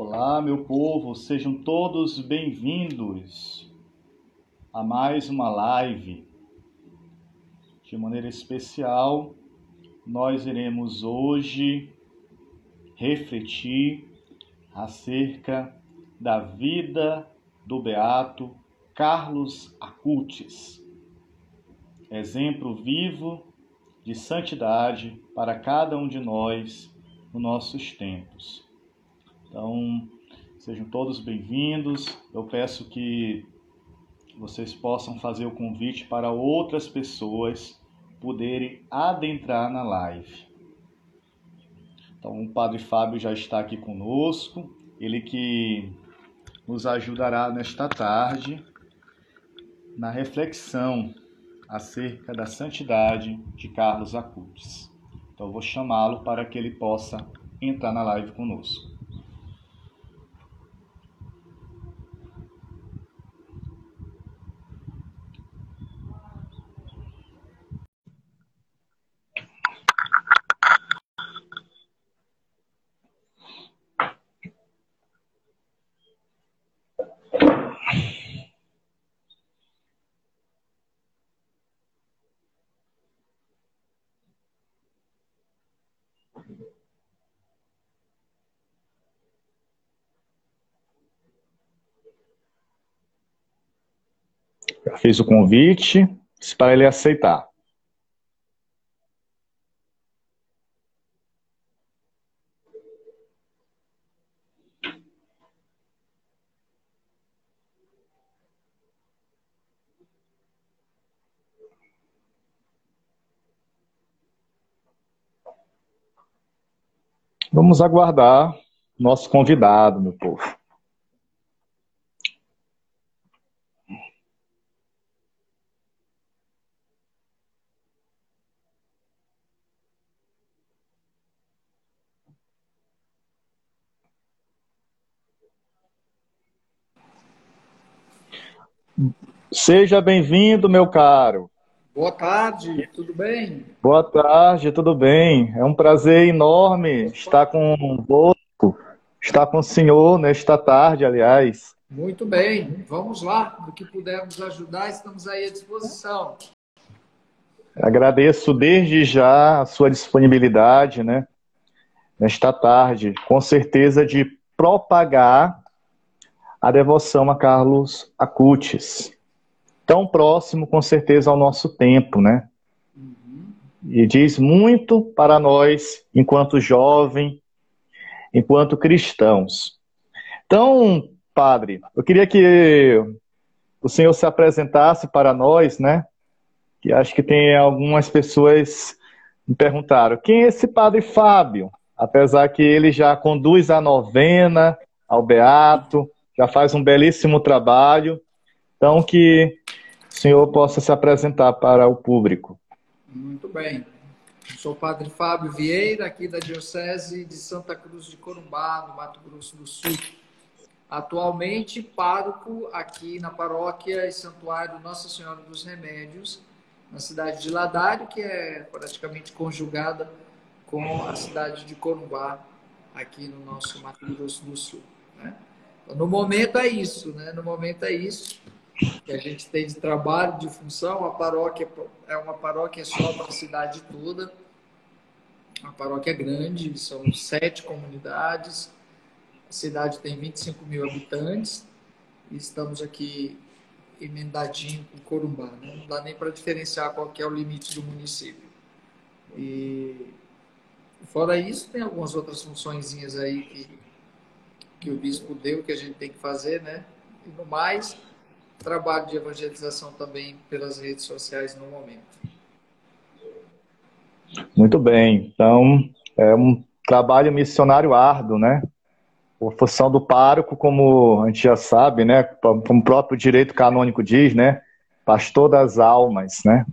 Olá, meu povo, sejam todos bem-vindos a mais uma live. De maneira especial, nós iremos hoje refletir acerca da vida do beato Carlos Acutis, exemplo vivo de santidade para cada um de nós nos nossos tempos. Então, sejam todos bem-vindos. Eu peço que vocês possam fazer o convite para outras pessoas poderem adentrar na live. Então, o Padre Fábio já está aqui conosco, ele que nos ajudará nesta tarde na reflexão acerca da santidade de Carlos Acutis. Então, eu vou chamá-lo para que ele possa entrar na live conosco. Fez o convite, para ele aceitar. Vamos aguardar nosso convidado, meu povo. Seja bem-vindo, meu caro. Boa tarde, tudo bem? Boa tarde, tudo bem? É um prazer enorme estar convosco, estar com o senhor nesta tarde, aliás. Muito bem, vamos lá. Do que pudermos ajudar, estamos aí à disposição. Agradeço desde já a sua disponibilidade, né? Nesta tarde, com certeza de propagar a devoção a Carlos Acutis. Tão próximo, com certeza, ao nosso tempo, né? E diz muito para nós, enquanto jovem, enquanto cristãos. Então, padre, eu queria que o senhor se apresentasse para nós, né? Que acho que tem algumas pessoas me perguntaram: quem é esse padre Fábio? Apesar que ele já conduz a novena ao Beato, já faz um belíssimo trabalho. Então, que senhor possa se apresentar para o público. Muito bem. Sou o padre Fábio Vieira, aqui da Diocese de Santa Cruz de Corumbá, no Mato Grosso do Sul. Atualmente, pároco aqui na paróquia e santuário Nossa Senhora dos Remédios, na cidade de Ladário, que é praticamente conjugada com a cidade de Corumbá, aqui no nosso Mato Grosso do Sul. Né? No momento é isso, né? No momento é isso que a gente tem de trabalho, de função. A paróquia é uma paróquia só para a cidade toda. A paróquia é grande, são sete comunidades. A cidade tem 25 mil habitantes. E estamos aqui emendadinho com Corumbá. Né? Não dá nem para diferenciar qual é o limite do município. E fora isso, tem algumas outras funções aí que que o bispo deu, que a gente tem que fazer, né? E no mais, trabalho de evangelização também pelas redes sociais no momento. Muito bem. Então, é um trabalho missionário árduo, né? A função do pároco, como a gente já sabe, né? Como o próprio direito canônico diz, né? Pastor das almas, né?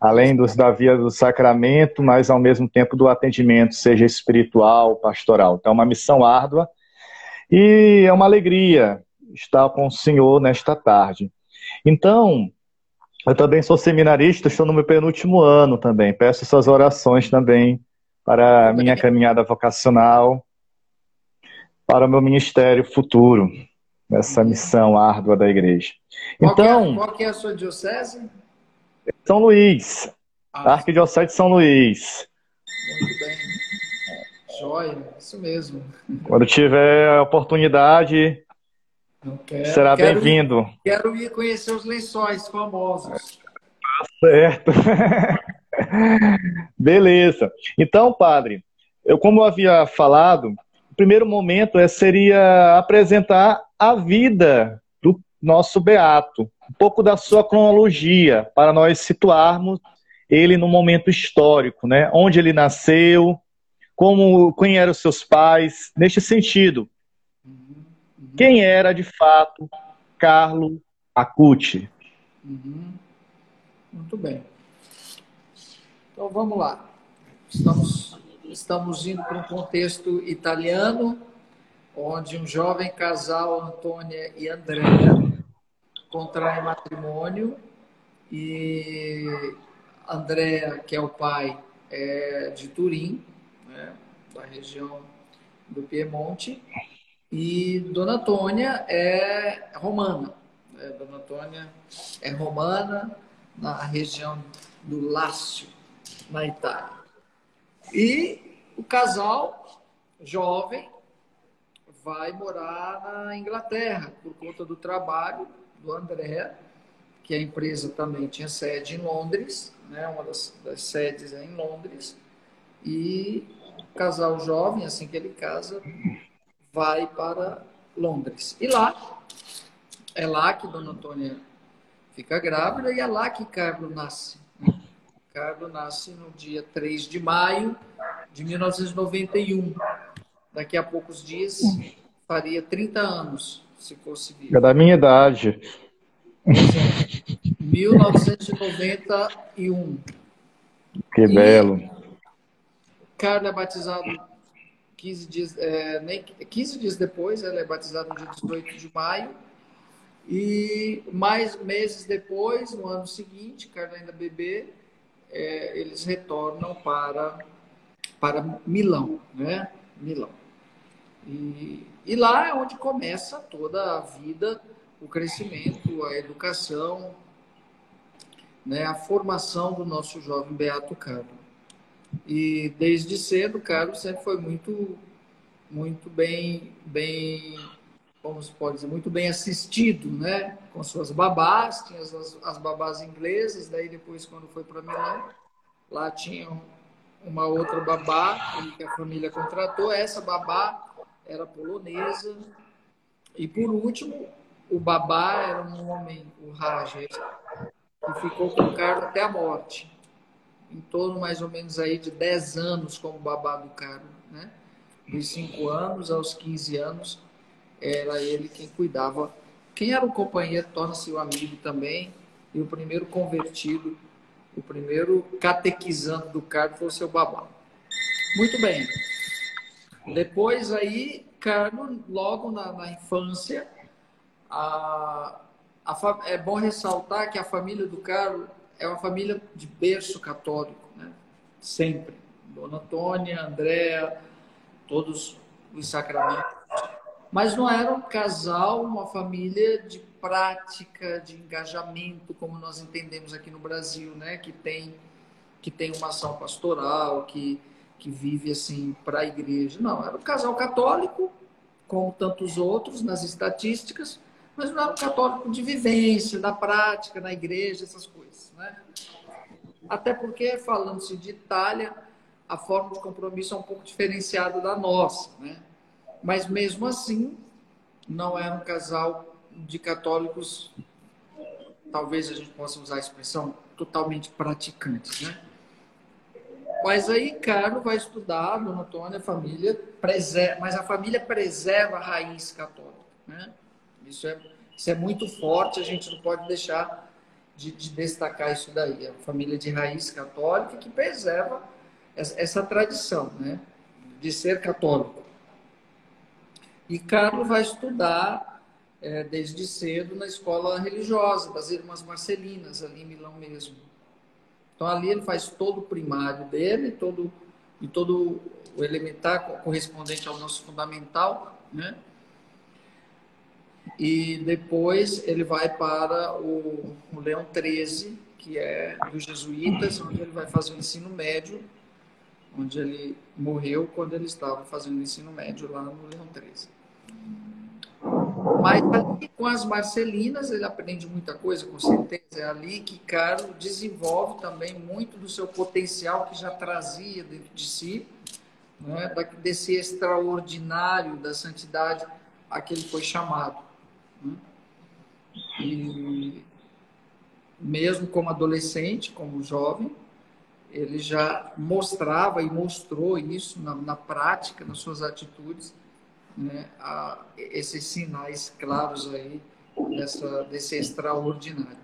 Além dos, da via do sacramento, mas ao mesmo tempo do atendimento, seja espiritual, pastoral. Então, é uma missão árdua e é uma alegria estar com o senhor nesta tarde. Então, eu também sou seminarista, estou no meu penúltimo ano também. Peço suas orações também para a minha caminhada vocacional. para o meu ministério futuro, nessa missão árdua da igreja. Qual então, que é, qual é a sua diocese? São Luís, ah, Arquidiocese de São Luís. Muito bem. Joia, isso mesmo. Quando tiver a oportunidade, quero, será bem-vindo. Quero ir conhecer os lençóis famosos. Tá certo. Beleza. Então, padre, eu como eu havia falado, o primeiro momento é, seria apresentar a vida do nosso beato, um pouco da sua cronologia, para nós situarmos ele no momento histórico, né? Onde ele nasceu, como quem eram seus pais, neste sentido. Quem era de fato Carlo Acuti? Uhum. Muito bem. Então vamos lá. Estamos, estamos indo para um contexto italiano, onde um jovem casal, Antônia e Andréa, contraem matrimônio e Andréa, que é o pai, é de Turim, né, da região do Piemonte, e Dona Antônia é romana. Né? Dona Antônia é romana na região do Lácio, na Itália. E o casal jovem vai morar na Inglaterra por conta do trabalho do André, que a empresa também tinha sede em Londres, né? uma das, das sedes é em Londres, e o casal jovem, assim que ele casa, vai para Londres. E lá, é lá que Dona Antônia fica grávida e é lá que Carlos nasce. Carlos nasce no dia 3 de maio de 1991. Daqui a poucos dias faria 30 anos, se fosse vivo. É da minha idade. 1991. Que e belo. Carlos é batizado 15 dias, é, nem, 15 dias depois, ela é batizada no dia 18 de maio. E mais meses depois, no ano seguinte, Carlos ainda bebê, é, eles retornam para, para Milão, né? Milão. E, e lá é onde começa toda a vida, o crescimento, a educação, né? a formação do nosso jovem Beato Carlos. E desde cedo, Carlos sempre foi muito, muito bem, bem, como se pode dizer, muito bem assistido, né? Com suas babás, tinha as, as babás inglesas, daí depois quando foi para Milão, lá tinha uma outra babá que a família contratou. Essa babá era polonesa. E por último, o babá era um homem, o Raja, que ficou com o Carlos até a morte em torno mais ou menos aí de 10 anos como babá do Carlos, né? Dos 5 anos aos 15 anos, era ele quem cuidava. Quem era o companheiro torna-se o amigo também, e o primeiro convertido, o primeiro catequizando do Carlos foi o seu babá. Muito bem. Depois aí, Carlos, logo na, na infância, a, a, é bom ressaltar que a família do Carlos é uma família de berço católico, né? Sempre. Dona Antônia, Andréa, todos os sacramentos. Mas não era um casal, uma família de prática, de engajamento, como nós entendemos aqui no Brasil, né? Que tem, que tem uma ação pastoral, que, que vive assim para a igreja. Não, era um casal católico, como tantos outros nas estatísticas, mas não era um católico de vivência, da prática, na igreja, essas coisas. Né? Até porque, falando-se de Itália, a forma de compromisso é um pouco diferenciada da nossa. Né? Mas, mesmo assim, não era um casal de católicos, talvez a gente possa usar a expressão, totalmente praticantes. Né? Mas aí, Carlos vai estudar, Dona Antônia, a família, preserva, mas a família preserva a raiz católica. Né? Isso é, isso é muito forte, a gente não pode deixar de, de destacar isso daí. É uma família de raiz católica que preserva essa, essa tradição, né? De ser católico. E Carlos vai estudar é, desde cedo na escola religiosa das Irmãs Marcelinas, ali em Milão mesmo. Então ali ele faz todo o primário dele, todo e todo o elementar correspondente ao nosso fundamental, né? E depois ele vai para o, o Leão 13, que é dos jesuítas, onde ele vai fazer o ensino médio, onde ele morreu quando ele estava fazendo o ensino médio lá no Leão 13. Mas ali, com as Marcelinas ele aprende muita coisa, com certeza. É ali que Carlos desenvolve também muito do seu potencial que já trazia dentro de si, né, desse extraordinário da santidade a que ele foi chamado. E mesmo como adolescente, como jovem, ele já mostrava e mostrou isso na, na prática, nas suas atitudes, né, a, esses sinais claros aí dessa, desse extraordinário.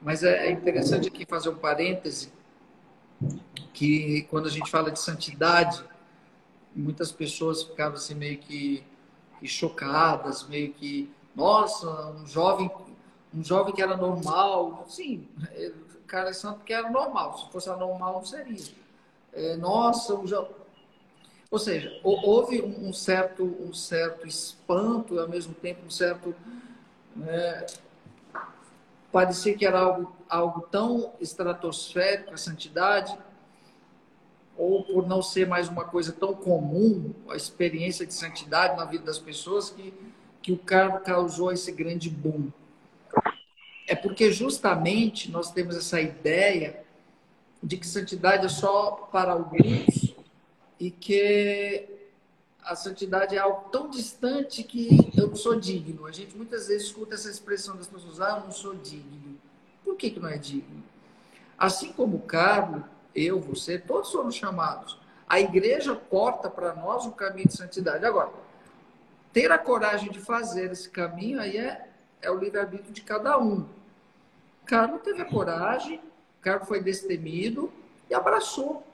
Mas é, é interessante aqui fazer um parêntese, que quando a gente fala de santidade, muitas pessoas ficavam assim meio que chocadas, meio que, nossa, um jovem, um jovem que era normal, sim, o cara é santo porque era normal, se fosse anormal não seria. É, nossa, um jovem ou seja, houve um certo, um certo espanto, ao mesmo tempo um certo. Né, parecia que era algo, algo tão estratosférico a santidade, ou por não ser mais uma coisa tão comum, a experiência de santidade na vida das pessoas, que, que o cargo causou esse grande boom. É porque justamente nós temos essa ideia de que santidade é só para alguns e que a santidade é algo tão distante que eu não sou digno. A gente muitas vezes escuta essa expressão das pessoas, ah, eu não sou digno. Por que, que não é digno? Assim como o Carlos, eu, você, todos somos chamados. A igreja porta para nós o caminho de santidade. Agora, ter a coragem de fazer esse caminho aí é, é o livre-arbítrio de cada um. Carlos teve a coragem, Carlos foi destemido e abraçou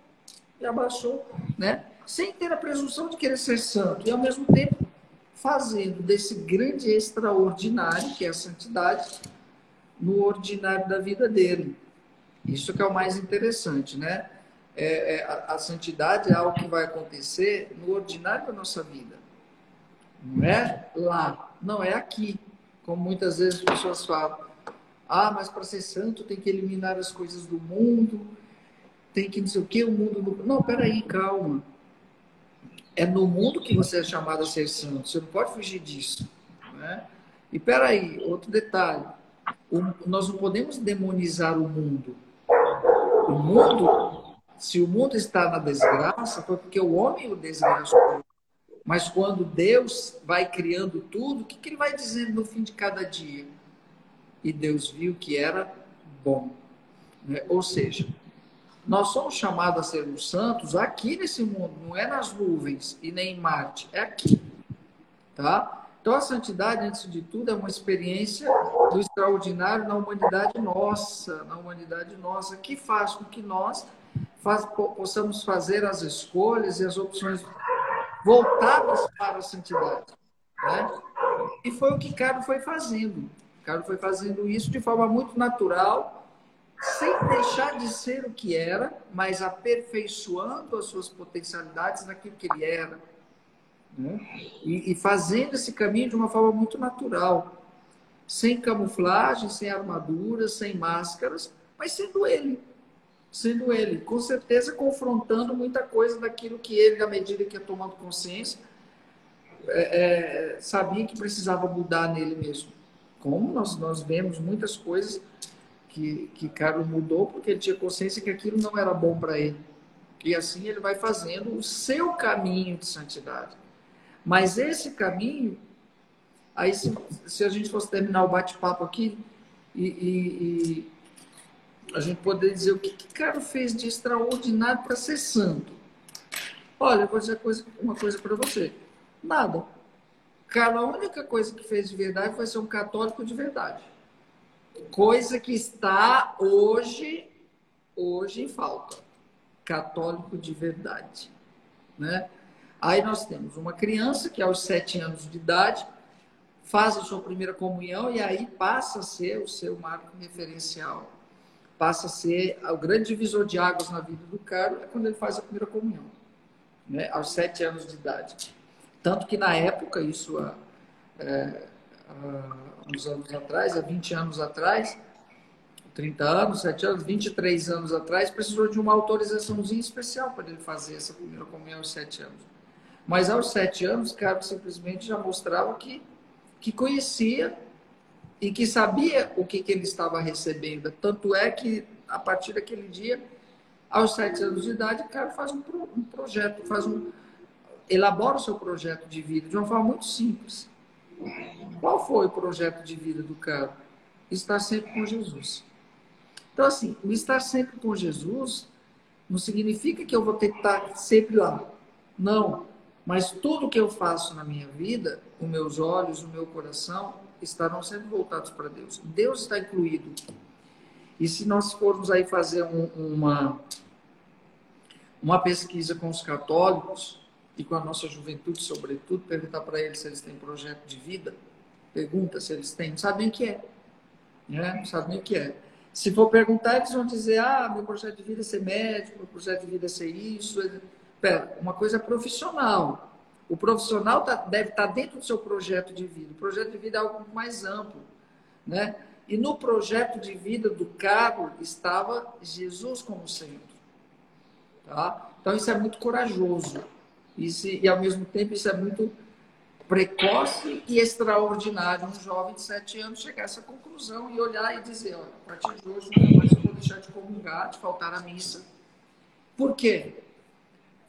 e abaixou, né? Sem ter a presunção de querer ser santo e ao mesmo tempo fazendo desse grande extraordinário que é a santidade no ordinário da vida dele. Isso que é o mais interessante, né? É, é, a, a, santidade é algo que vai acontecer no ordinário da nossa vida. Não é lá, não é aqui. Como muitas vezes as pessoas falam. Ah, mas para ser santo tem que eliminar as coisas do mundo, tem que dizer o que o mundo. Não, peraí, calma. É no mundo que você é chamado a ser santo. Você não pode fugir disso. Né? E peraí, outro detalhe. O, nós não podemos demonizar o mundo. O mundo, se o mundo está na desgraça, foi porque o homem o desgraçou. Mas quando Deus vai criando tudo, o que, que ele vai dizendo no fim de cada dia? E Deus viu que era bom. Né? Ou seja, nós somos chamados a sermos santos aqui nesse mundo, não é nas nuvens e nem em Marte, é aqui. Tá? Então a santidade, antes de tudo, é uma experiência do extraordinário na humanidade nossa, na humanidade nossa, que faz com que nós faz, possamos fazer as escolhas e as opções voltadas para a santidade. Né? E foi o que Carlos foi fazendo. Carlos foi fazendo isso de forma muito natural, sem deixar de ser o que era, mas aperfeiçoando as suas potencialidades naquilo que ele era. Né? E, e, fazendo esse caminho de uma forma muito natural, sem camuflagem, sem armadura, sem máscaras, mas sendo ele. Sendo ele, com certeza confrontando muita coisa daquilo que ele, na medida que ia tomando consciência, é, é, sabia que precisava mudar nele mesmo. Como nós, nós vemos muitas coisas que, que Carlos mudou porque ele tinha consciência que aquilo não era bom para ele. E assim ele vai fazendo o seu caminho de santidade. Mas esse caminho, aí se, se a gente fosse terminar o bate-papo aqui e, e, a gente poderia dizer o que, que Carlos fez de extraordinário para ser santo. Olha, eu vou dizer coisa, uma coisa para você. Nada. Carlos, a única coisa que fez de verdade foi ser um católico de verdade coisa que está hoje, hoje em falta. Católico de verdade. Né? Aí nós temos uma criança que aos sete anos de idade faz a sua primeira comunhão e aí passa a ser o seu marco referencial. Passa a ser o grande divisor de águas na vida do cara é quando ele faz a primeira comunhão, né? aos sete anos de idade. Tanto que na época, isso há, é, há uns anos atrás, há 20 anos atrás, 30 anos, 7 anos, 23 anos atrás, precisou de uma autorizaçãozinha especial para ele fazer essa primeira comunhão aos 7 anos. Mas aos 7 anos, Carlos simplesmente já mostrava que, que conhecia e que sabia o que, que ele estava recebendo. Tanto é que, a partir daquele dia, aos 7 anos de idade, o cara faz um, um projeto, faz um, elabora o seu projeto de vida de uma forma muito simples. Qual foi o projeto de vida do cara? Estar sempre com Jesus. Então, assim, o estar sempre com Jesus não significa que eu vou ter que estar sempre lá. Não. Mas tudo que eu faço na minha vida, os meus olhos, o meu coração, estarão sempre voltados para Deus. Deus está incluído. E se nós formos aí fazer um, uma, uma pesquisa com os católicos e com a nossa juventude, sobretudo, perguntar para eles se eles têm projeto de vida, pergunta se eles têm, sabem o que é. Né? Sabem o que é. Se for perguntar, eles vão dizer: ah, meu projeto de vida é ser médico, meu projeto de vida é ser isso. Pera, uma coisa profissional. O profissional tá, deve estar tá dentro do seu projeto de vida. O projeto de vida é algo mais amplo. Né? E no projeto de vida do Cabo estava Jesus como centro. Tá? Então isso é muito corajoso. Isso, e ao mesmo tempo isso é muito precoce e extraordinário um jovem de sete anos chegar a essa conclusão e olhar e dizer, olha, a partir de hoje não vou deixar de comungar, de faltar à missa. Por quê?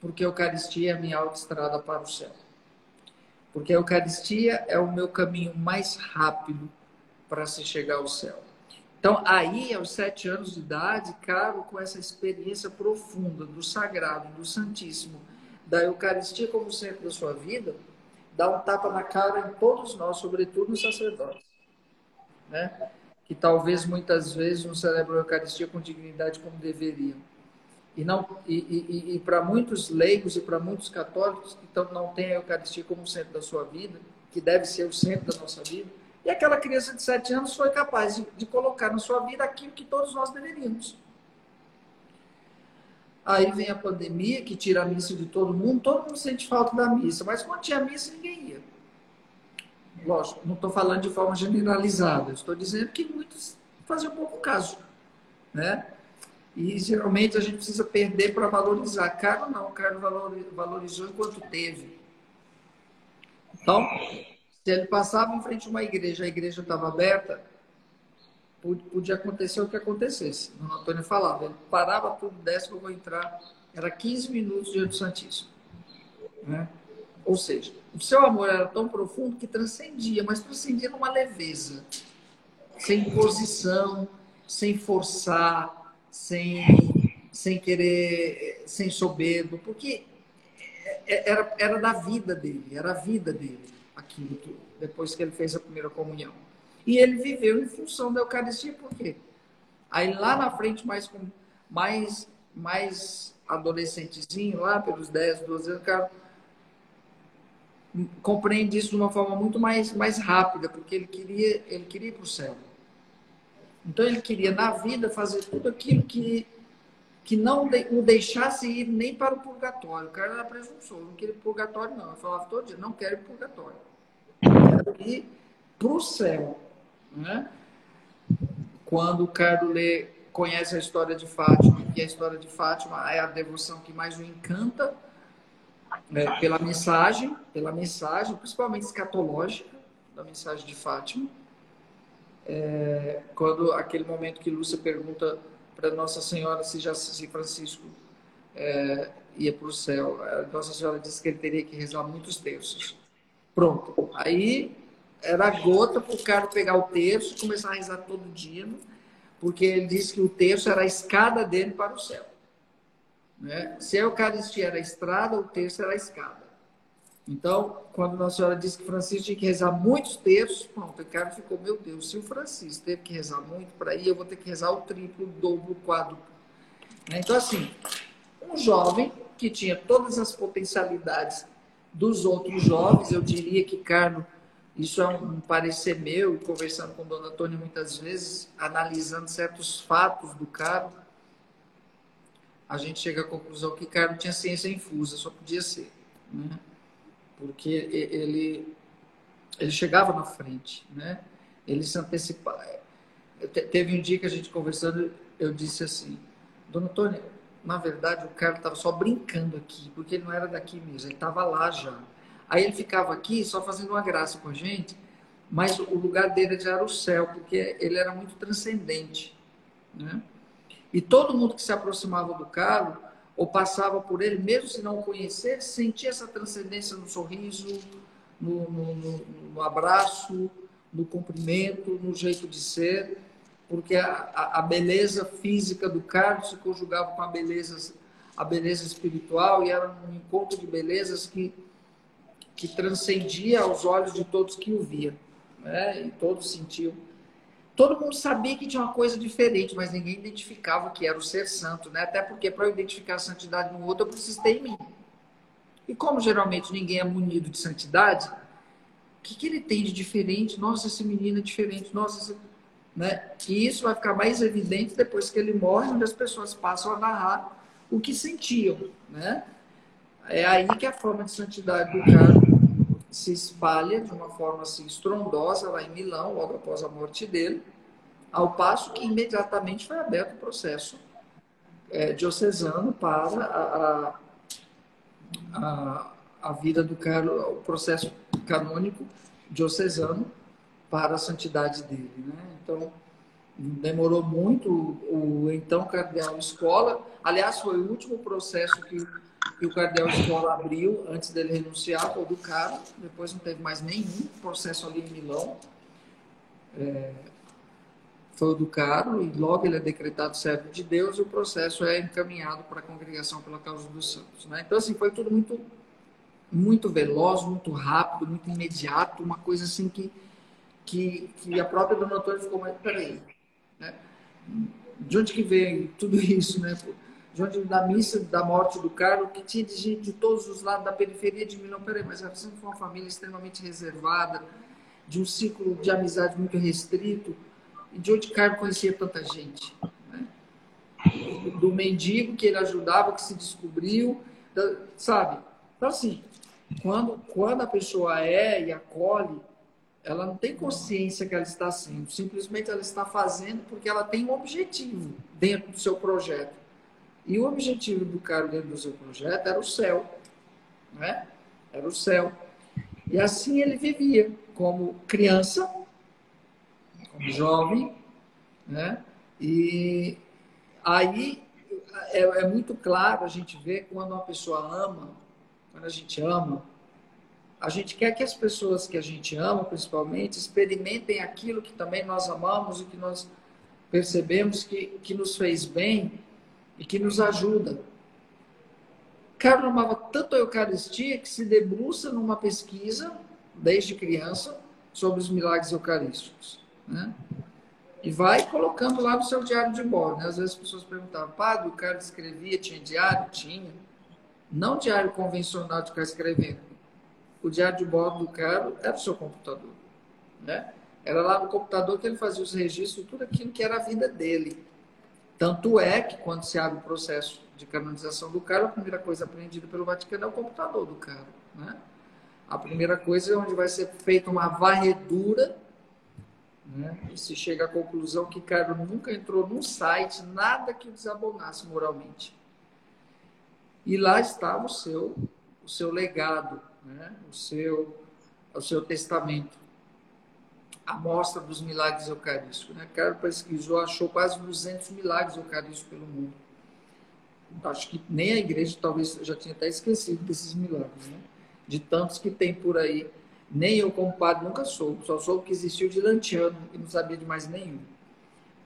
Porque a Eucaristia é a minha autoestrada para o céu. Porque a Eucaristia é o meu caminho mais rápido para se chegar ao céu. Então, aí, aos sete anos de idade, Caro, com essa experiência profunda do sagrado, do Santíssimo, da Eucaristia como centro da sua vida, dá um tapa na cara em todos nós, sobretudo nos sacerdotes. Né? Que talvez muitas vezes não celebram a Eucaristia com dignidade como deveriam. E, não, e, e, e para muitos leigos e para muitos católicos que então, não têm a Eucaristia como centro da sua vida, que deve ser o centro da nossa vida, e aquela criança de sete anos foi capaz de, de colocar na sua vida aquilo que todos nós deveríamos. Aí vem a pandemia, que tira a missa de todo mundo, todo mundo sente falta da missa, mas quando tinha missa, ninguém ia. Lógico, não estou falando de forma generalizada, estou dizendo que muitos faziam pouco caso. Né? E geralmente a gente precisa perder para valorizar. Caro não, Caro valorizou enquanto teve. Então, se ele passava em frente a uma igreja, a igreja estava aberta, podia acontecer o que acontecesse. O Antônio falava, ele parava tudo, desce que eu vou entrar. Era 15 minutos diante do Santíssimo. Né? Ou seja, o seu amor era tão profundo que transcendia, mas transcendia numa leveza, sem imposição, sem forçar, sem, sem querer, sem soberbo, porque era, era da vida dele, era a vida dele, aquilo depois que ele fez a primeira comunhão. E ele viveu em função da Eucaristia, por quê? Aí lá na frente, mais, mais, mais adolescentezinho, lá pelos 10, 12 anos, cara compreende isso de uma forma muito mais, mais rápida, porque ele queria, ele queria ir para o céu. Então ele queria, na vida, fazer tudo aquilo que, que não o deixasse ir nem para o purgatório. O cara era presunçoso, não queria purgatório, não. Eu falava todo dia, não quero purgatório. quero ir para o céu. Né? Quando o Carlos conhece a história de Fátima, e a história de Fátima é a devoção que mais o encanta né, pela mensagem, pela mensagem, principalmente escatológica da mensagem de Fátima. É, quando aquele momento que Lúcia pergunta para Nossa Senhora se já se Francisco é, ia para o céu, Nossa Senhora disse que ele teria que rezar muitos terços. Pronto. Aí era gota para o cara pegar o terço e começar a rezar todo dia, porque ele disse que o terço era a escada dele para o céu. Né? Se a Eucaristia era a estrada, o terço era a escada. Então, quando Nossa Senhora disse que Francisco tinha que rezar muitos terços, pronto, o cara ficou, meu Deus, se o Francisco teve que rezar muito para ir, eu vou ter que rezar o triplo, o dobro, o quádruplo. Né? Então, assim, um jovem que tinha todas as potencialidades dos outros jovens, eu diria que Carlos isso é um parecer meu, conversando com Dona Tônia muitas vezes, analisando certos fatos do Caro, a gente chega à conclusão que Caro tinha ciência infusa, só podia ser. Né? Porque ele, ele chegava na frente, né? Ele se antecipava. Teve um dia que a gente conversando, eu disse assim, Dona Tônia, na verdade o cara estava só brincando aqui, porque ele não era daqui mesmo, ele estava lá já. Aí ele ficava aqui só fazendo uma graça com a gente, mas o lugar dele já era o céu, porque ele era muito transcendente. Né? E todo mundo que se aproximava do Carlos, ou passava por ele, mesmo se não o conhecer, sentia essa transcendência no sorriso, no, no, no, no abraço, no cumprimento, no jeito de ser, porque a, a, beleza física do Carlos se conjugava com a beleza, a beleza espiritual e era um encontro de belezas que, que transcendia aos olhos de todos que o viam né? E todos sentiam. Todo mundo sabia que tinha uma coisa diferente, mas ninguém identificava que era o ser santo, né? Até porque para eu identificar a santidade no outro, eu preciso ter em mim. E como geralmente ninguém é munido de santidade, o que, que ele tem de diferente? Nossa, esse menino é diferente. Nossa, esse... né? E isso vai ficar mais evidente depois que ele morre, onde as pessoas passam a narrar o que sentiam, né? É aí que a forma de santidade do cara se espalha de uma forma assim estrondosa lá em Milão, logo após a morte dele, ao passo que imediatamente foi aberto o processo é, diocesano para a, a, a vida do Carlos, o processo canônico diocesano para a santidade dele. Né? Então, demorou muito o, o então cardeal Escola, aliás, foi o último processo que que o Cardeal Escola abriu antes dele renunciar, foi do caro, depois não teve mais nenhum processo ali em Milão. É, foi o do caro, e logo ele é decretado servo de Deus e o processo é encaminhado para a congregação pela causa dos santos. Né? Então, assim, foi tudo muito, muito veloz, muito rápido, muito imediato, uma coisa assim que, que, que a própria Dona Antônia ficou, mas peraí, né? de onde que vem tudo isso, né? Onde da missa da morte do Carlos, que tinha de gente de todos os lados da periferia de Milão. Peraí, mas ela sempre foi uma família extremamente reservada, de um ciclo de amizade muito restrito, e de onde Carlos conhecia tanta gente. Né? Do mendigo que ele ajudava, que se descobriu, sabe? Então, assim, quando, quando a pessoa é e acolhe, ela não tem consciência que ela está sendo, simplesmente ela está fazendo porque ela tem um objetivo dentro do seu projeto. E o objetivo do cara dentro do seu projeto era o céu. Né? Era o céu. E assim ele vivia, como criança, como jovem, né? E aí é, é, muito claro a gente ver quando uma pessoa ama, quando a gente ama, a gente quer que as pessoas que a gente ama, principalmente, experimentem aquilo que também nós amamos e que nós percebemos que, que nos fez bem e que nos ajuda. Carlos amava tanto a Eucaristia que se debruça numa pesquisa, desde criança, sobre os milagres eucarísticos. Né? E vai colocando lá no seu diário de bordo. Né? Às vezes as pessoas perguntavam, padre, o Carlos escrevia, tinha diário? Tinha. Não diário convencional de ficar escrevendo. O diário de bordo do Carlos era o seu computador. Né? Era lá no computador que ele fazia os registros, tudo aquilo que era a vida dele. Tanto é que quando se abre o processo de canonização do cara, a primeira coisa apreendida pelo Vaticano é o computador do cara. Né? A primeira coisa é onde vai ser feita uma varredura né? e se chega à conclusão que cara nunca entrou num site, nada que o desabonasse moralmente. E lá estava o seu, o seu legado, né? o, seu, o seu testamento amostra dos milagres eucarísticos. Né? Cara pesquisou, achou quase 200 milagres eucarísticos pelo mundo. Acho que nem a igreja talvez já tinha até esquecido desses milagres, né? de tantos que tem por aí. Nem eu, como padre, nunca soube. Só soube que existiu de Lantiano e não sabia de mais nenhum.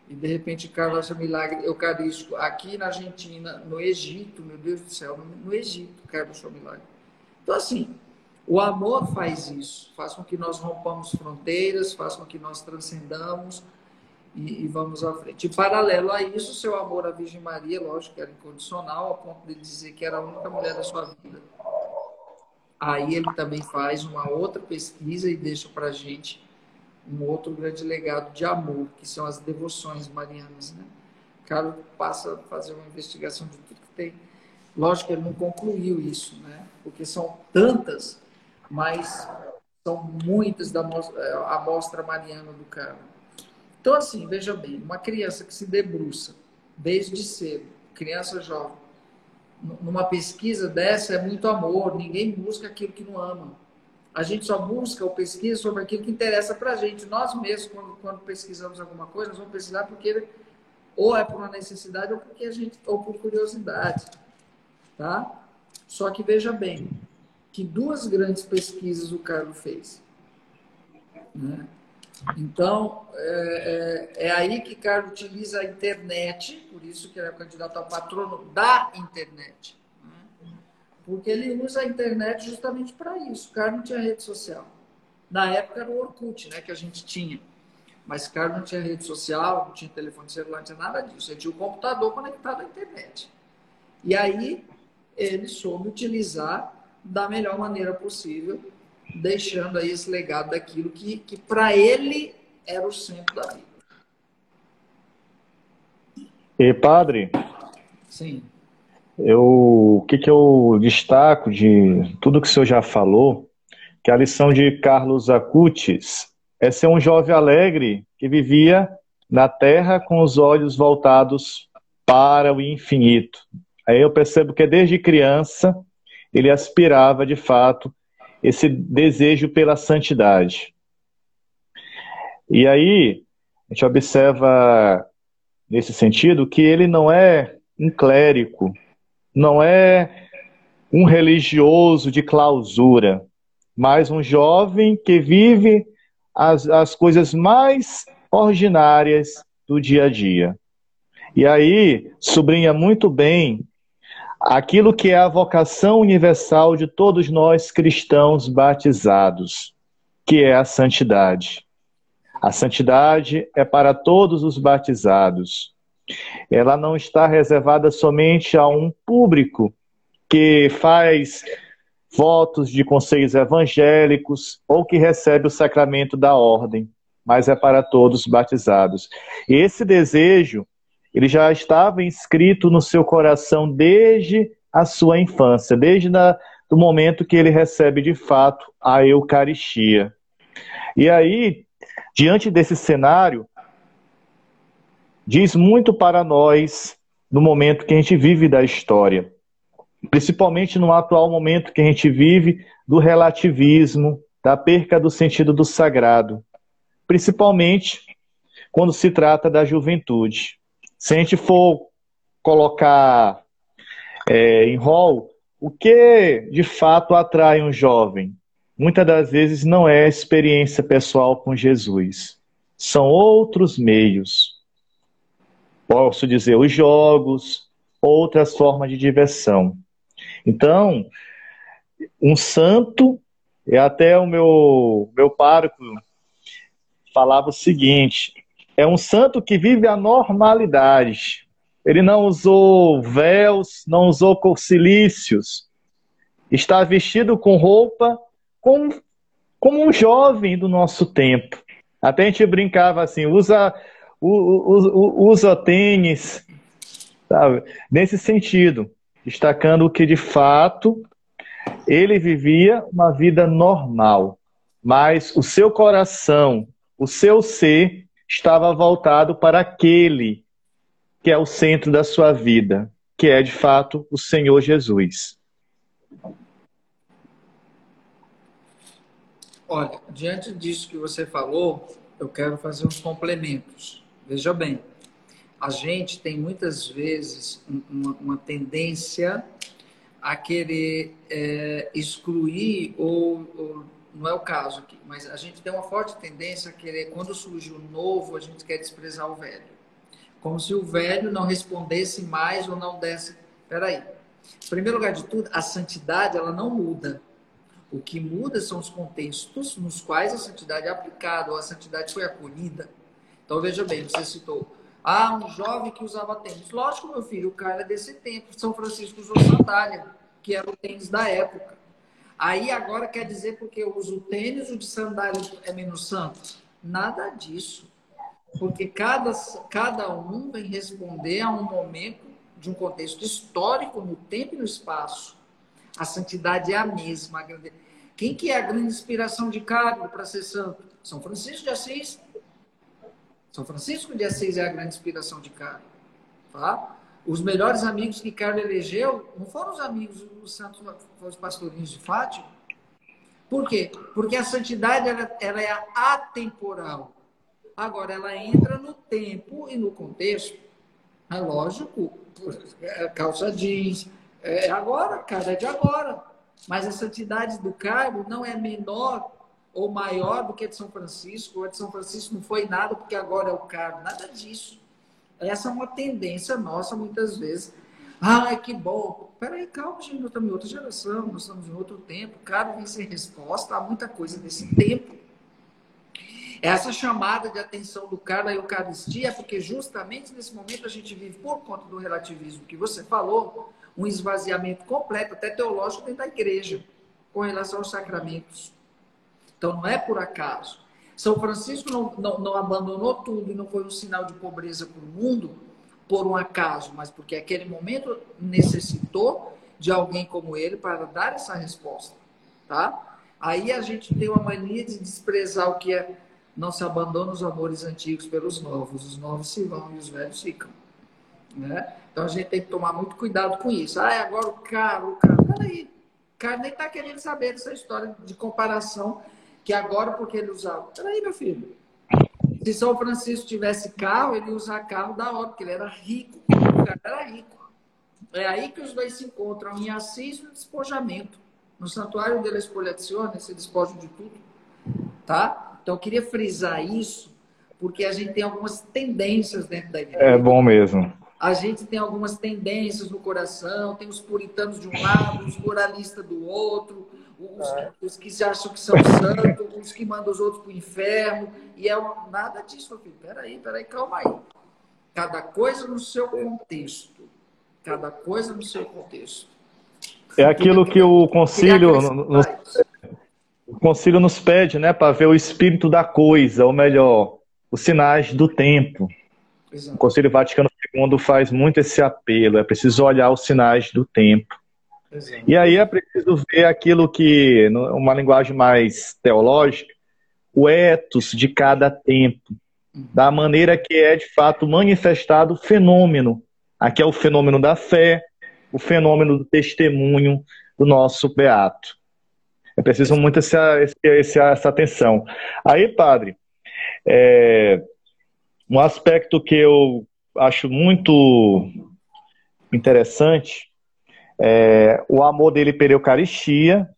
E de repente, Carlos acha milagre eucarístico aqui na Argentina, no Egito, meu Deus do céu, no Egito, Carlos achou milagre. Então, assim, o amor faz isso, faz com que nós rompamos fronteiras, faz com que nós transcendamos e, e vamos à frente. E paralelo a isso, seu amor à Virgem Maria, lógico que era incondicional, a ponto de dizer que era a única mulher da sua vida. Aí ele também faz uma outra pesquisa e deixa para a gente um outro grande legado de amor, que são as devoções marianas. Né? O cara passa a fazer uma investigação de tudo que tem. Lógico que ele não concluiu isso, né? porque são tantas mas são muitas da amostra mariana do Carmo. Então, assim, veja bem, uma criança que se debruça desde cedo, criança jovem, numa pesquisa dessa é muito amor, ninguém busca aquilo que não ama. A gente só busca ou pesquisa sobre aquilo que interessa para a gente. Nós mesmos, quando, quando, pesquisamos alguma coisa, nós vamos pesquisar porque ou é por uma necessidade ou porque a gente ou por curiosidade, tá? Só que veja bem que duas grandes pesquisas o Carlos fez, né? Então, é, é, é, aí que Carlos utiliza a internet, por isso que ele é candidato a patrono da internet. Né? Porque ele usa a internet justamente para isso. Carlos não tinha rede social. Na época era o Orkut, né, que a gente tinha. Mas Carlos não tinha rede social, não tinha telefone celular, não tinha nada disso. Ele tinha o computador conectado à internet. E aí ele soube utilizar da melhor maneira possível deixando aí esse legado daquilo que, que para ele era o centro da vida. E padre? Sim. Eu, o que, que eu destaco de tudo que o senhor já falou, que a lição de Carlos Acutis é ser um jovem alegre que vivia na terra com os olhos voltados para o infinito. Aí eu percebo que desde criança ele aspirava de fato esse desejo pela santidade. E aí, a gente observa nesse sentido que ele não é um clérigo, não é um religioso de clausura, mas um jovem que vive as, as coisas mais ordinárias do dia a dia. E aí, sobrinha muito bem aquilo que é a vocação universal de todos nós cristãos batizados, que é a santidade. A santidade é para todos os batizados. Ela não está reservada somente a um público que faz votos de conselhos evangélicos ou que recebe o sacramento da ordem, mas é para todos os batizados. Esse desejo ele já estava inscrito no seu coração desde a sua infância, desde o momento que ele recebe de fato a Eucaristia. E aí, diante desse cenário, diz muito para nós no momento que a gente vive da história, principalmente no atual momento que a gente vive do relativismo, da perca do sentido do sagrado, principalmente quando se trata da juventude. Se a gente for colocar é, em rol, o que de fato atrai um jovem? Muitas das vezes não é a experiência pessoal com Jesus. São outros meios. Posso dizer, os jogos, outras formas de diversão. Então, um santo, e até o meu, meu pároco falava o seguinte: é um santo que vive a normalidade. Ele não usou véus, não usou corcilícios. Está vestido com roupa como, como um jovem do nosso tempo. Até a gente brincava assim, usa, usa, tênis, sabe? Nesse sentido, destacando que de fato ele vivia uma vida normal, mas o seu coração, o seu ser estava voltado para aquele que é o centro da sua vida, que é de fato o Senhor Jesus. Olha, diante disso que você falou, eu quero fazer uns complementos. Veja bem, a gente tem muitas vezes uma, uma tendência a querer é, excluir ou, ou não é o caso aqui, mas a gente tem uma forte tendência a querer, quando surge o novo, a gente quer desprezar o velho. Como se o velho não respondesse mais ou não desse. Peraí. Em primeiro lugar de tudo, a santidade ela não muda. O que muda são os contextos nos quais a santidade é aplicada ou a santidade foi acolhida. Então veja bem, você citou. Ah, um jovem que usava tênis. Lógico, meu filho, o cara é desse tempo. São Francisco usou sandália, que era o tênis da época. Aí agora quer dizer porque eu uso tênis, o de sandália é menos santo? Nada disso. Porque cada, cada um vem responder a um momento de um contexto histórico, no tempo e no espaço. A santidade é a mesma. Quem que é a grande inspiração de Carlos para ser santo? São Francisco de Assis. São Francisco de Assis é a grande inspiração de Carlos. Tá? Os melhores amigos que Carlos elegeu não foram os amigos dos santos, os pastorinhos de Fátima. Por quê? Porque a santidade ela, ela é atemporal. Agora, ela entra no tempo e no contexto. É lógico, é, calça jeans, é agora, cara, é de agora. Mas a santidade do cargo não é menor ou maior do que a de São Francisco, a de São Francisco não foi nada porque agora é o cargo, nada disso. Essa é uma tendência nossa, muitas vezes. Ai, que bom. Peraí, calma, gente, nós estamos em outra geração, nós estamos em outro tempo. Cada vem sem resposta, há muita coisa nesse tempo. Essa chamada de atenção do cara à Eucaristia, porque justamente nesse momento a gente vive, por conta do relativismo que você falou, um esvaziamento completo, até teológico, dentro da igreja, com relação aos sacramentos. Então não é por acaso. São Francisco não, não, não abandonou tudo e não foi um sinal de pobreza para o mundo por um acaso, mas porque aquele momento necessitou de alguém como ele para dar essa resposta, tá? Aí a gente tem uma mania de desprezar o que é não se abandona os amores antigos pelos novos, os novos se vão e os velhos ficam, né? Então a gente tem que tomar muito cuidado com isso. Ah, agora o carro, o carro, peraí, o cara nem está querendo saber dessa história de comparação que agora porque ele usava. Peraí, meu filho, se São Francisco tivesse carro, ele ia usar carro da hora, porque ele era rico. O cara era rico. É aí que os dois se encontram, em Assis no despojamento. No Santuário de la Espoliazione, se despoja de tudo. Tá? Então, eu queria frisar isso, porque a gente tem algumas tendências dentro da igreja. É bom mesmo. A gente tem algumas tendências no coração, tem os puritanos de um lado, os moralistas do outro, os, é. os que se acham que são santos, os que mandam os outros para o inferno. E é um, nada disso, meu filho. Peraí, peraí, calma aí. Cada coisa no seu contexto. Cada coisa no seu contexto. É aquilo que o concílio, nos, o concílio nos pede, né, para ver o espírito da coisa, ou melhor, os sinais do tempo. Exato. O Concílio Vaticano II faz muito esse apelo, é preciso olhar os sinais do tempo. E aí é preciso ver aquilo que, uma linguagem mais teológica, o etos de cada tempo, da maneira que é de fato manifestado o fenômeno. Aqui é o fenômeno da fé, o fenômeno do testemunho do nosso beato. É preciso muito essa, essa, essa atenção. Aí, padre, é, um aspecto que eu acho muito interessante é, o amor dele pela Eucaristia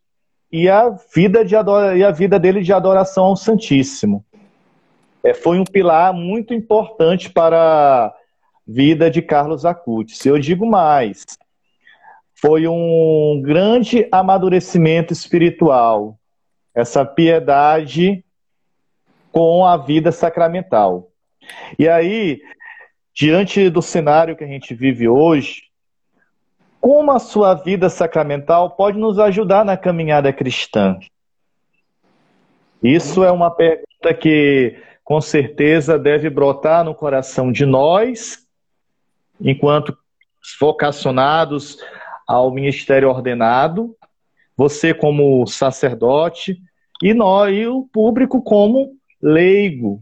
e a vida, de adora, e a vida dele de adoração ao Santíssimo. É, foi um pilar muito importante para a vida de Carlos Acutis. Eu digo mais, foi um grande amadurecimento espiritual, essa piedade com a vida sacramental. E aí, diante do cenário que a gente vive hoje, como a sua vida sacramental pode nos ajudar na caminhada cristã? Isso é uma pergunta que com certeza deve brotar no coração de nós, enquanto vocacionados ao ministério ordenado, você como sacerdote e nós e o público como leigo.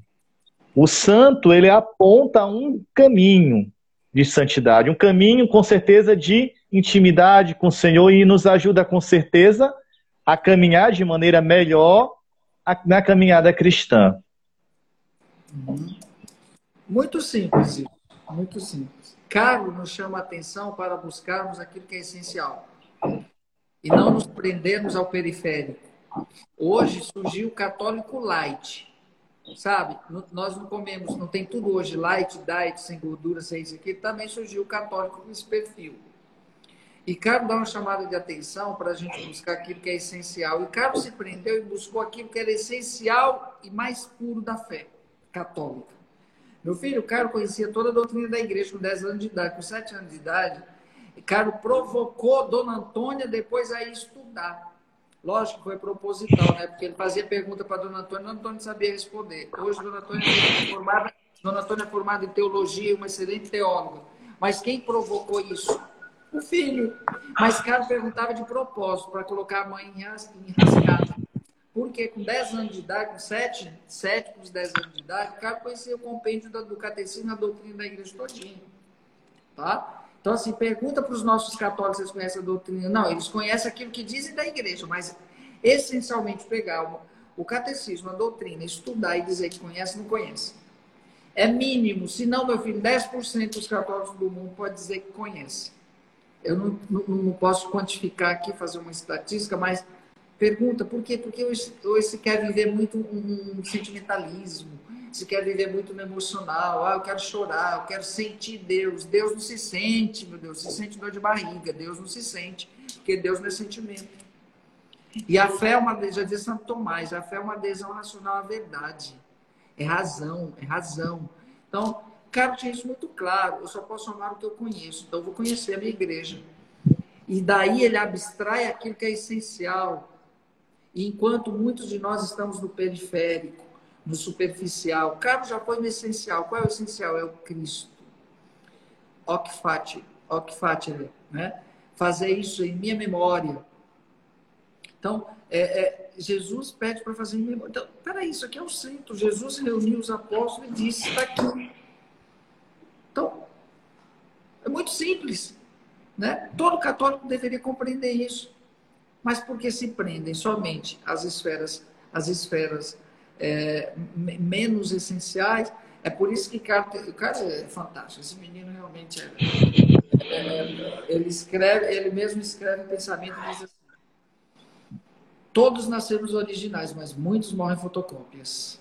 O santo, ele aponta um caminho de santidade, um caminho com certeza de intimidade com o Senhor e nos ajuda com certeza a caminhar de maneira melhor na caminhada cristã. Muito simples, muito simples. Carlos nos chama a atenção para buscarmos aquilo que é essencial e não nos prendermos ao periférico. Hoje surgiu o católico light, sabe? Nós não comemos, não tem tudo hoje light, diet, sem gordura, sem isso aqui. Também surgiu o católico com esse perfil. E Carlos dá uma chamada de atenção para a gente buscar aquilo que é essencial. E Carlos se prendeu e buscou aquilo que era essencial e mais puro da fé católica. Meu filho, o Carlos conhecia toda a doutrina da igreja com 10 anos de idade. Com 7 anos de idade, Carlos provocou Dona Antônia depois a estudar. Lógico que foi proposital, né? Porque ele fazia pergunta para Dona Antônia e Dona Antônia sabia responder. Hoje, Dona Antônia é formada, Dona Antônia é formada em teologia e uma excelente teóloga. Mas quem provocou isso? O filho. Mas Carlos perguntava de propósito, para colocar a mãe enrascada. Porque com 10 anos de idade, com 7, 7 com 10 anos de idade, o cara conhecia o compêndio do catecismo a doutrina da igreja todinha. Tá? Então, assim, pergunta para os nossos católicos se eles conhecem a doutrina. Não, eles conhecem aquilo que dizem da igreja, mas essencialmente pegar o, o catecismo, a doutrina, estudar e dizer que conhece, não conhece. É mínimo, se não, meu filho, 10% dos católicos do mundo pode dizer que conhece. Eu não, não, não, posso quantificar aqui, fazer uma estatística, mas pergunta por quê? Porque hoje, hoje se quer viver muito um, sentimentalismo, se quer viver muito no emocional. Ah, eu quero chorar, eu quero sentir Deus. Deus não se sente, meu Deus, se sente dor de barriga. Deus não se sente, porque Deus não é sentimento. E a fé é uma, já dizia Santo Tomás, a fé é uma adesão racional à verdade. É razão, é razão. Então, quero tinha isso muito claro. Eu só posso amar o que eu conheço. Então, eu vou conhecer a minha igreja. E daí ele abstrai aquilo que é essencial. E enquanto muitos de nós estamos no periférico, no superficial. Carlos já foi no essencial. Qual é o essencial? É o Cristo. Ocfate, ocfate, né? Fazer isso em minha memória. Então, é, é, Jesus pede para fazer em memória. Então, peraí, isso aqui é o centro. Jesus reuniu os apóstolos e disse: está aqui. Então, é muito simples. Né? Todo católico deveria compreender isso. Mas por que se prendem somente às esferas, às esferas é, menos essenciais. É por isso que o cara é fantástico. Esse menino realmente é, é, ele escreve, ele mesmo escreve um pensamento diz assim, Todos nascemos originais, mas muitos morrem fotocópias.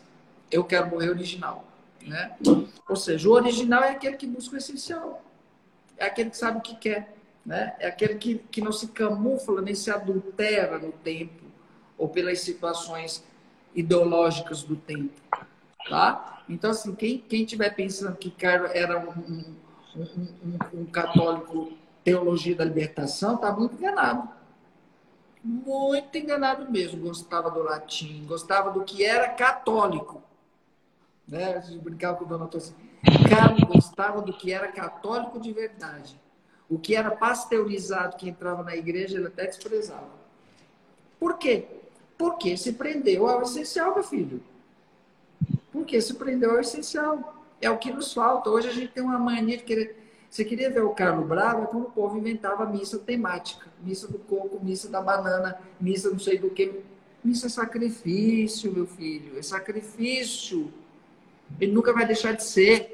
Eu quero morrer original, né? Ou seja, o original é aquele que busca o essencial. É aquele que sabe o que quer, né? É aquele que, que não se camufla nem se adultera no tempo ou pelas situações ideológicas do tempo, tá? Então, assim, quem, quem tiver pensando que Carlos era um, um, um, um, católico teologia da libertação, tá muito enganado. Muito enganado mesmo. Gostava do latim, gostava do que era católico. Né? Eu brincava com o Dona Tossi. Carlos gostava do que era católico de verdade. O que era pasteurizado, que entrava na igreja, ele até desprezava. Por quê? Porque se prendeu ao essencial, meu filho. Porque se prendeu ao essencial. É o que nos falta. Hoje a gente tem uma mania de querer. Você queria ver o Carlos Bravo é quando o povo inventava missa temática. Missa do coco, missa da banana, missa não sei do que. Missa é sacrifício, meu filho. É sacrifício. Ele nunca vai deixar de ser.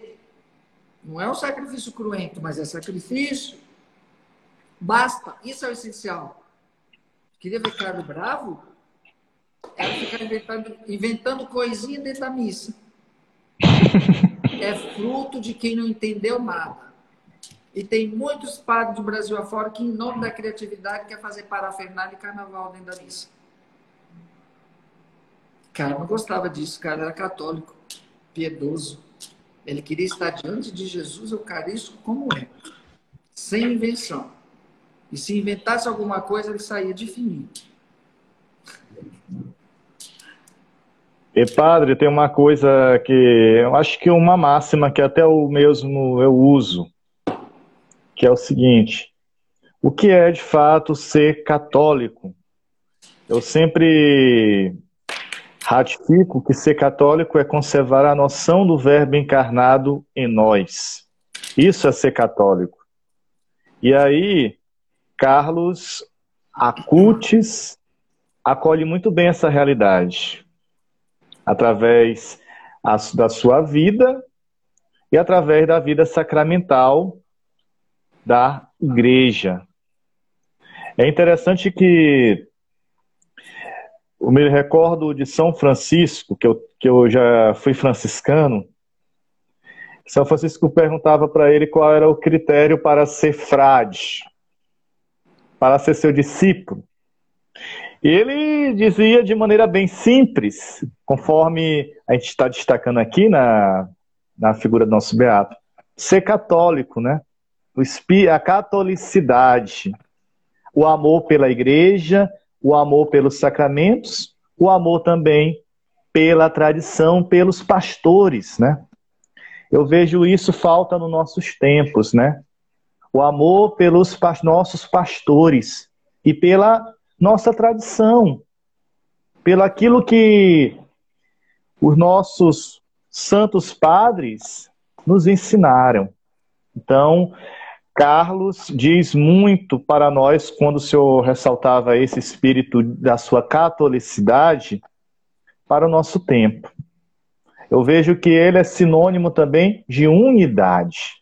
Não é um sacrifício cruento, mas é sacrifício. Basta. Isso é o essencial. Queria ver Carlos Bravo? Ela fica inventando, inventando coisinha dentro da missa. É fruto de quem não entendeu nada. E tem muitos padres do Brasil afora que, em nome da criatividade, quer fazer parafernália e carnaval dentro da missa. Cara, não gostava disso, cara era católico, piedoso. Ele queria estar diante de Jesus Eucarístico como é, sem invenção. E se inventasse alguma coisa, ele saía de fininho. E padre, tem uma coisa que eu acho que uma máxima que até eu mesmo eu uso, que é o seguinte: o que é de fato ser católico? Eu sempre ratifico que ser católico é conservar a noção do Verbo encarnado em nós. Isso é ser católico. E aí, Carlos Acutis acolhe muito bem essa realidade através da sua vida e através da vida sacramental da igreja. É interessante que eu me recordo de São Francisco, que eu, que eu já fui franciscano. São Francisco perguntava para ele qual era o critério para ser frade, para ser seu discípulo. E ele dizia de maneira bem simples, conforme a gente está destacando aqui na, na figura do nosso beato, ser católico, né? A catolicidade, o amor pela igreja, o amor pelos sacramentos, o amor também pela tradição, pelos pastores, né? Eu vejo isso falta nos nossos tempos, né? o amor pelos nossos pastores e pela nossa tradição, pelo aquilo que os nossos santos padres nos ensinaram. Então, Carlos diz muito para nós quando o senhor ressaltava esse espírito da sua catolicidade para o nosso tempo. Eu vejo que ele é sinônimo também de unidade.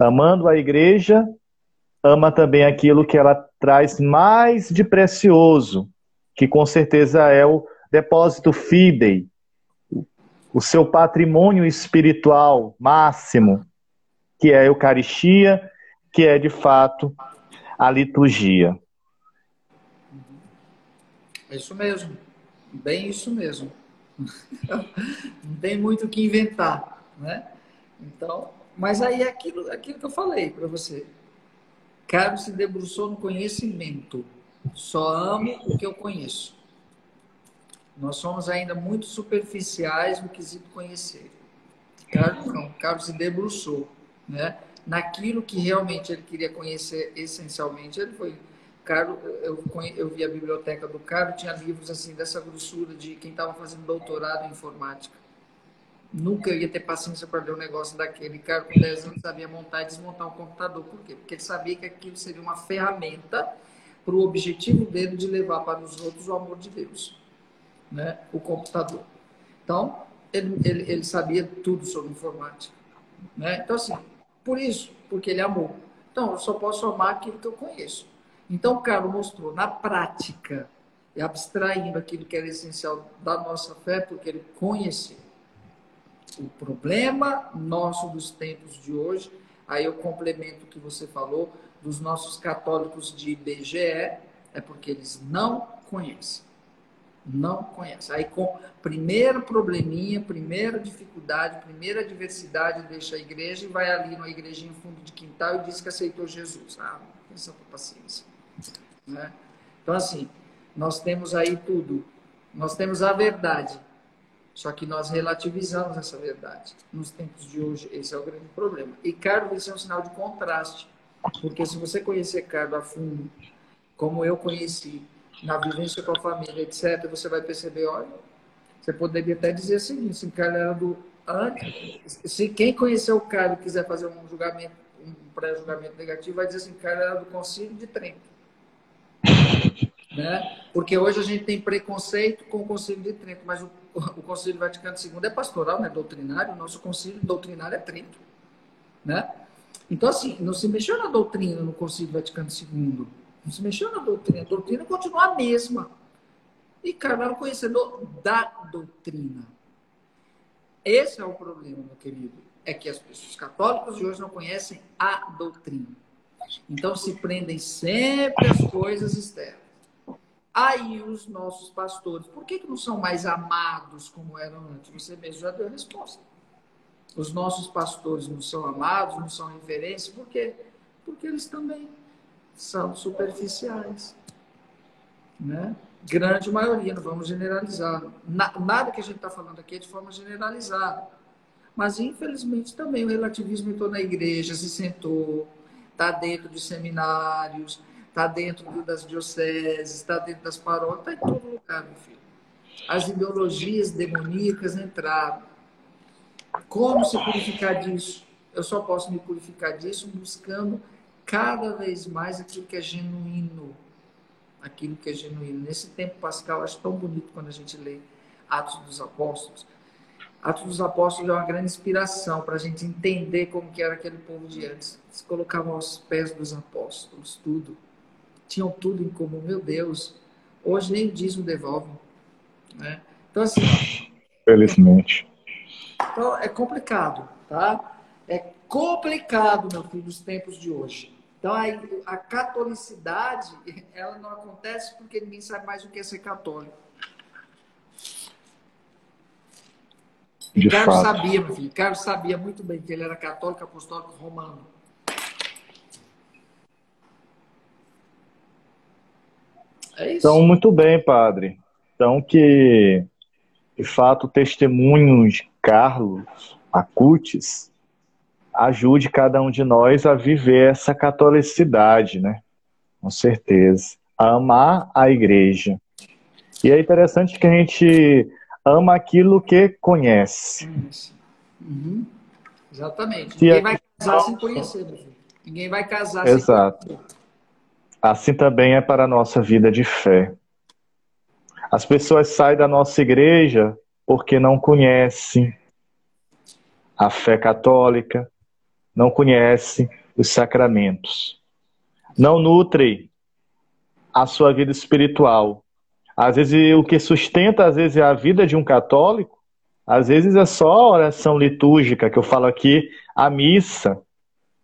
Amando a igreja, ama também aquilo que ela traz mais de precioso, que com certeza é o depósito fidei, o seu patrimônio espiritual máximo, que é a Eucaristia, que é de fato a liturgia. É isso mesmo, bem isso mesmo. Não tem muito o que inventar, né? Então, mas aí é aquilo, aquilo que eu falei para você. Carlos se debruçou no conhecimento. Só amo o que eu conheço. Nós somos ainda muito superficiais no quesito conhecer. Carlos não, se debruçou, né? Naquilo que realmente ele queria conhecer essencialmente, ele foi Carlos, eu, eu vi a biblioteca do Carlos, tinha livros assim dessa grossura de quem estava fazendo doutorado em informática. Nunca ia ter paciência para ler um negócio daquele. Cara, com 10 anos sabia montar e desmontar um computador. Por quê? Porque ele sabia que aquilo seria uma ferramenta para o objetivo dele de levar para os outros o amor de Deus, né? o computador. Então, ele, ele, ele sabia tudo sobre informática. Né? Então, assim, por isso, porque ele amou. Então, eu só posso amar aquilo que eu conheço. Então, o Carlos mostrou na prática, e abstraindo aquilo que era essencial da nossa fé, porque ele conhecia. O problema nosso dos tempos de hoje, aí eu complemento o que você falou, dos nossos católicos de IBGE, é porque eles não conhecem. Não conhecem. Aí, com primeiro probleminha, primeira dificuldade, primeira adversidade, deixa a igreja e vai ali numa igrejinha fundo de quintal e diz que aceitou Jesus. Ah, pensa com paciência. Né? Então, assim, nós temos aí tudo. Nós temos a verdade, só que nós relativizamos essa verdade. Nos tempos de hoje, esse é o grande problema. E Carlos, isso é um sinal de contraste. Porque se você conhecer Carlos a fundo, como eu conheci, na vivência com a família, etc., você vai perceber, olha, você poderia até dizer o seguinte, se Carlos era do... Se quem conheceu o Carlos quiser fazer um julgamento, um pré-julgamento negativo, vai dizer assim, Carlos era do Concílio de Trento. Né? Porque hoje a gente tem preconceito com o Concílio de Trento, mas o, o Concílio Vaticano II é pastoral, não é doutrinário, o nosso Concílio doutrinário é Trento. Né? Então, assim, não se mexeu na doutrina no Concílio Vaticano II, não se mexeu na doutrina, a doutrina continua a mesma. E Carlos era conhecedor da doutrina. Esse é o problema, meu querido, é que as pessoas católicas de hoje não conhecem a doutrina. Então se prendem sempre às coisas externas. Aí os nossos pastores, por que, que não são mais amados como eram antes? Você mesmo já deu a resposta. Os nossos pastores não são amados, não são referência, por quê? Porque eles também são superficiais. Né? Grande maioria, não vamos generalizar. nada que a gente está falando aqui é de forma generalizada. Mas, infelizmente, também o relativismo entrou na igreja, se sentou, está dentro de seminários, está dentro das dioceses, está dentro das paróquias, está em todo lugar, meu filho. As ideologias demoníacas entraram. Como se purificar disso? Eu só posso me purificar disso buscando cada vez mais aquilo que é genuíno. Aquilo que é genuíno. Nesse tempo pascal, acho tão bonito quando a gente lê Atos dos Apóstolos. Atos dos Apóstolos é uma grande inspiração para a gente entender como que era aquele povo de antes. Se colocavam aos pés dos apóstolos, tudo tinham tudo em comum. Meu Deus, hoje nem o dízimo devolvem. Né? Então, assim. Felizmente. Então, é complicado, tá? É complicado, meu filho, os tempos de hoje. Então, a, a catolicidade, ela não acontece porque ninguém sabe mais o que é ser católico. De Carlos fato. sabia, meu filho. Carlos sabia muito bem que ele era católico apostólico romano. É isso. Então, muito bem, padre. Então, que, de fato, o testemunho de Carlos Acutis ajude cada um de nós a viver essa catolicidade, né? Com certeza. A amar a igreja. E é interessante que a gente ama aquilo que conhece. Uhum. Exatamente. Ninguém vai casar sem conhecer, meu filho. Ninguém vai casar Exato. sem conhecer. Assim também é para a nossa vida de fé. As pessoas saem da nossa igreja porque não conhecem a fé católica, não conhecem os sacramentos, não nutrem a sua vida espiritual. Às vezes o que sustenta às vezes é a vida de um católico, às vezes é só a oração litúrgica que eu falo aqui, a missa.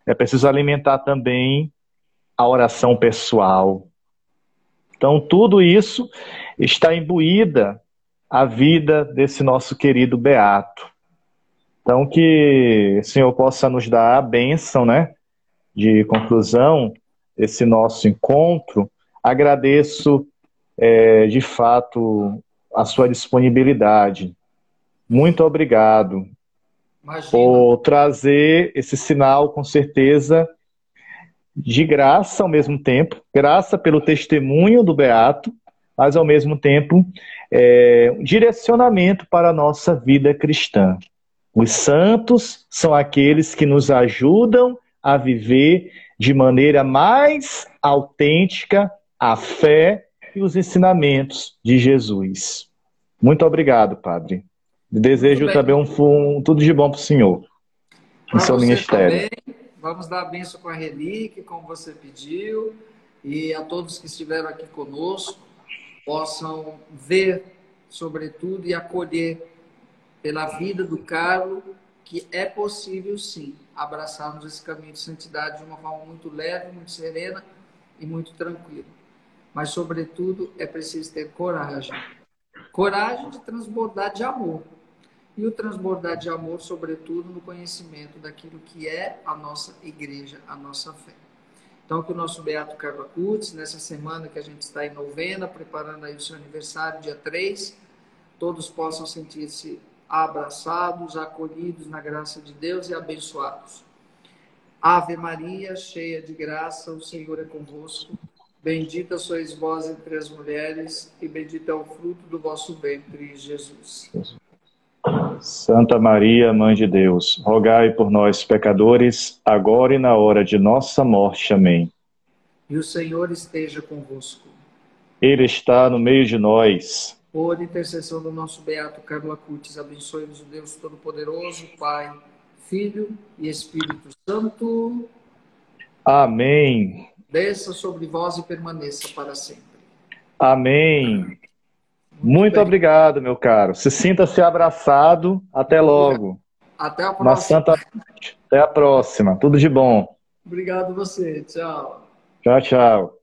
É preciso alimentar também a oração pessoal. Então tudo isso está imbuída a vida desse nosso querido beato. Então, que o Senhor possa nos dar a bênção, né, de conclusão desse nosso encontro. Agradeço, é, de fato, a sua disponibilidade. Muito obrigado Imagina. por trazer esse sinal, com certeza, de graça ao mesmo tempo, graça pelo testemunho do Beato, mas ao mesmo tempo é, um direcionamento para a nossa vida cristã. Os santos são aqueles que nos ajudam a viver de maneira mais autêntica a fé e os ensinamentos de Jesus. Muito obrigado, Padre. Desejo também um, um, tudo de bom para o Senhor no seu ministério. Também. Vamos dar a benção com a relíquia, como você pediu, e a todos que estiveram aqui conosco possam ver, sobretudo, e acolher pela vida do Carlos, que é possível sim abraçarmos esse caminho de santidade de uma forma muito leve, muito serena e muito tranquila. Mas, sobretudo, é preciso ter coragem. Coragem de transbordar de amor. E o transbordar de amor, sobretudo, no conhecimento daquilo que é a nossa igreja, a nossa fé. Então, que o nosso Beato Carlos Acutis, nessa semana que a gente está em novena, preparando aí o seu aniversário, dia 3, todos possam sentir-se abraçados, acolhidos na graça de Deus e abençoados. Ave Maria, cheia de graça, o Senhor é convosco. Bendita sois vós entre as mulheres, e bendito é o fruto do vosso ventre, Jesus. Santa Maria, Mãe de Deus, rogai por nós, pecadores, agora e na hora de nossa morte. Amém. E o Senhor esteja convosco. Ele está no meio de nós por intercessão do nosso Beato Carlo Acutis, abençoe-nos o Deus Todo-Poderoso, Pai, Filho e Espírito Santo. Amém. Desça sobre vós e permaneça para sempre. Amém. Muito, Muito obrigado, meu caro. Se sinta-se abraçado. Até logo. Até a próxima. Santa... Até a próxima. Tudo de bom. Obrigado você. Tchau. Tchau, tchau.